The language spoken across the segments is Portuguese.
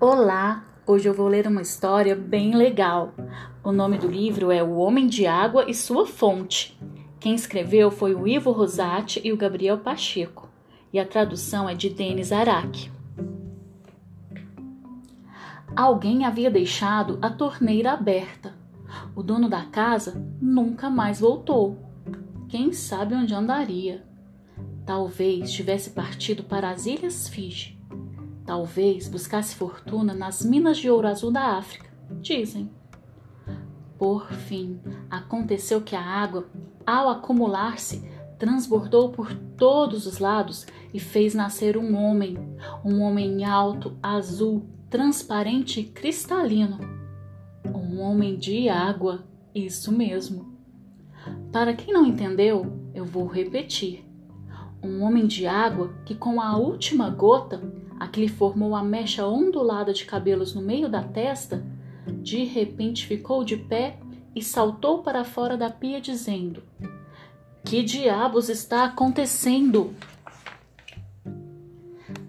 Olá! Hoje eu vou ler uma história bem legal. O nome do livro é O Homem de Água e Sua Fonte. Quem escreveu foi o Ivo Rosati e o Gabriel Pacheco, e a tradução é de Denis Araque. Alguém havia deixado a torneira aberta. O dono da casa nunca mais voltou. Quem sabe onde andaria? Talvez tivesse partido para as Ilhas Fiji Talvez buscasse fortuna nas minas de ouro azul da África, dizem. Por fim, aconteceu que a água, ao acumular-se, transbordou por todos os lados e fez nascer um homem, um homem alto, azul, transparente e cristalino. Um homem de água, isso mesmo. Para quem não entendeu, eu vou repetir. Um homem de água que, com a última gota, a que lhe formou a mecha ondulada de cabelos no meio da testa, de repente ficou de pé e saltou para fora da pia, dizendo: Que diabos está acontecendo?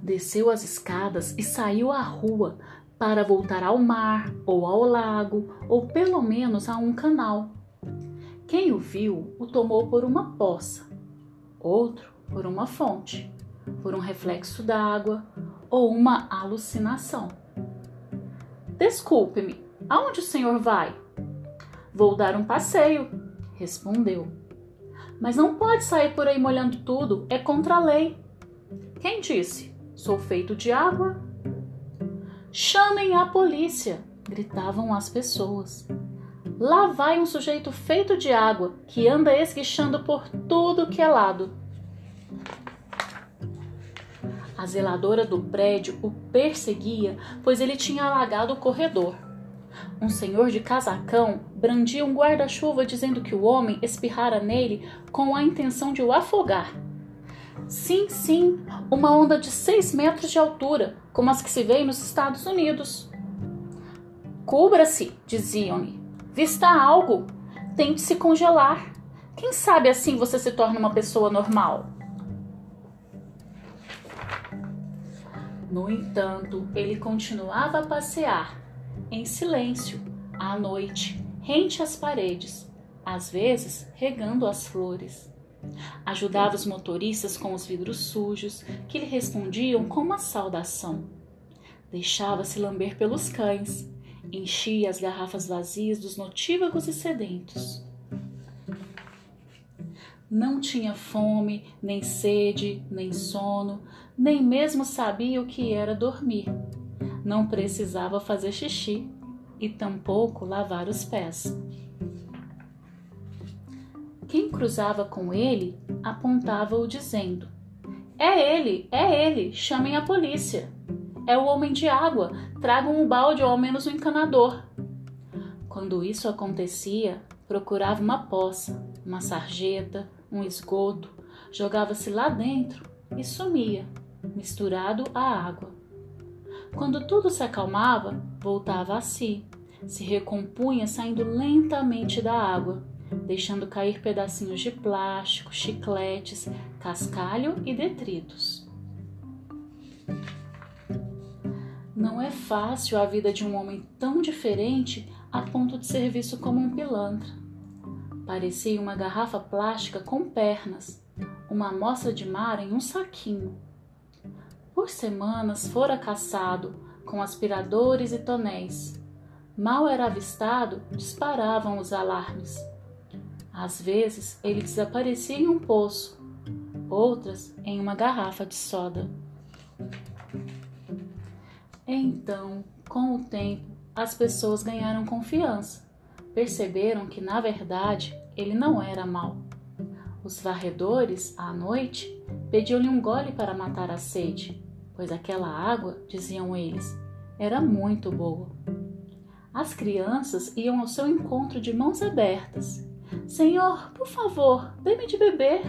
Desceu as escadas e saiu à rua para voltar ao mar, ou ao lago, ou pelo menos a um canal. Quem o viu o tomou por uma poça, outro por uma fonte, por um reflexo d'água, ou uma alucinação. Desculpe-me, aonde o senhor vai? Vou dar um passeio, respondeu. Mas não pode sair por aí molhando tudo, é contra a lei. Quem disse? Sou feito de água? Chamem a polícia! gritavam as pessoas. Lá vai um sujeito feito de água que anda esguichando por tudo que é lado. A zeladora do prédio o perseguia, pois ele tinha alagado o corredor. Um senhor de casacão brandia um guarda-chuva dizendo que o homem espirrara nele com a intenção de o afogar. Sim, sim, uma onda de seis metros de altura, como as que se vê nos Estados Unidos. Cubra-se, diziam-lhe. Vista algo. Tente se congelar. Quem sabe assim você se torna uma pessoa normal? No entanto, ele continuava a passear, em silêncio, à noite, rente às paredes, às vezes regando as flores. Ajudava os motoristas com os vidros sujos, que lhe respondiam com uma saudação. Deixava-se lamber pelos cães, enchia as garrafas vazias dos notívagos e sedentos. Não tinha fome, nem sede, nem sono, nem mesmo sabia o que era dormir. Não precisava fazer xixi e tampouco lavar os pés. Quem cruzava com ele apontava-o dizendo: É ele, é ele, chamem a polícia. É o homem de água, tragam um balde ou ao menos um encanador. Quando isso acontecia, procurava uma poça, uma sarjeta, um esgoto, jogava-se lá dentro e sumia, misturado à água. Quando tudo se acalmava, voltava a si, se recompunha saindo lentamente da água, deixando cair pedacinhos de plástico, chicletes, cascalho e detritos. Não é fácil a vida de um homem tão diferente a ponto de ser visto como um pilantra. Parecia uma garrafa plástica com pernas, uma amostra de mar em um saquinho. Por semanas fora caçado com aspiradores e tonéis. Mal era avistado, disparavam os alarmes. Às vezes ele desaparecia em um poço, outras em uma garrafa de soda. Então, com o tempo, as pessoas ganharam confiança perceberam que, na verdade, ele não era mau. Os varredores, à noite, pediam-lhe um gole para matar a sede, pois aquela água, diziam eles, era muito boa. As crianças iam ao seu encontro de mãos abertas. Senhor, por favor, dê-me de beber.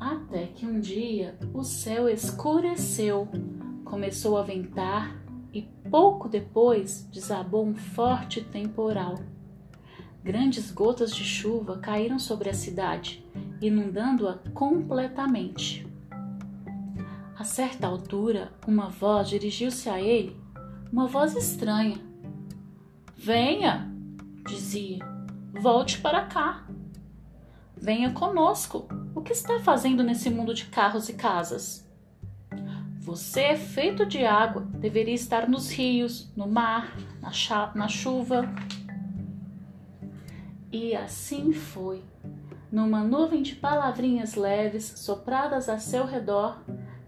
Até que um dia o céu escureceu, começou a ventar e pouco depois desabou um forte temporal. Grandes gotas de chuva caíram sobre a cidade, inundando-a completamente. A certa altura, uma voz dirigiu-se a ele, uma voz estranha. Venha, dizia, volte para cá. Venha conosco. O que está fazendo nesse mundo de carros e casas? Você é feito de água, deveria estar nos rios, no mar, na, na chuva. E assim foi. Numa nuvem de palavrinhas leves sopradas a seu redor,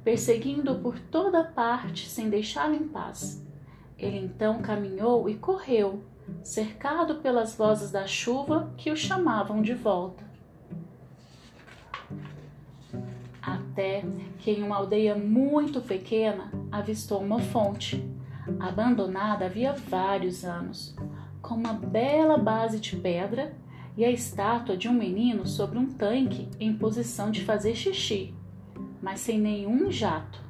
perseguindo-o por toda parte sem deixá-lo em paz. Ele então caminhou e correu, cercado pelas vozes da chuva que o chamavam de volta. Até que em uma aldeia muito pequena avistou uma fonte, abandonada havia vários anos, com uma bela base de pedra e a estátua de um menino sobre um tanque em posição de fazer xixi mas sem nenhum jato.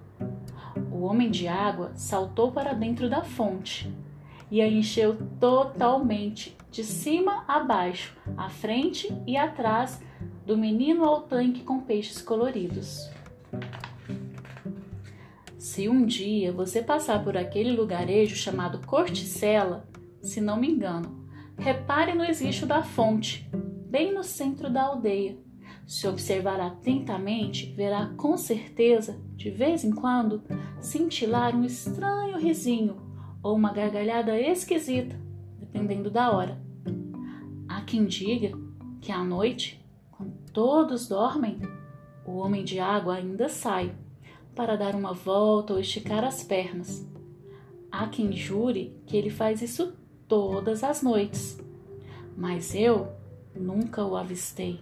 O homem de água saltou para dentro da fonte e a encheu totalmente, de cima a baixo, à frente e atrás, do menino ao tanque com peixes coloridos. Se um dia você passar por aquele lugarejo chamado Corticela, se não me engano, repare no existe da fonte, bem no centro da aldeia. Se observar atentamente, verá com certeza, de vez em quando, cintilar um estranho risinho ou uma gargalhada esquisita, dependendo da hora. Há quem diga que à noite, quando todos dormem, o homem de água ainda sai para dar uma volta ou esticar as pernas. Há quem jure que ele faz isso todas as noites, mas eu nunca o avistei.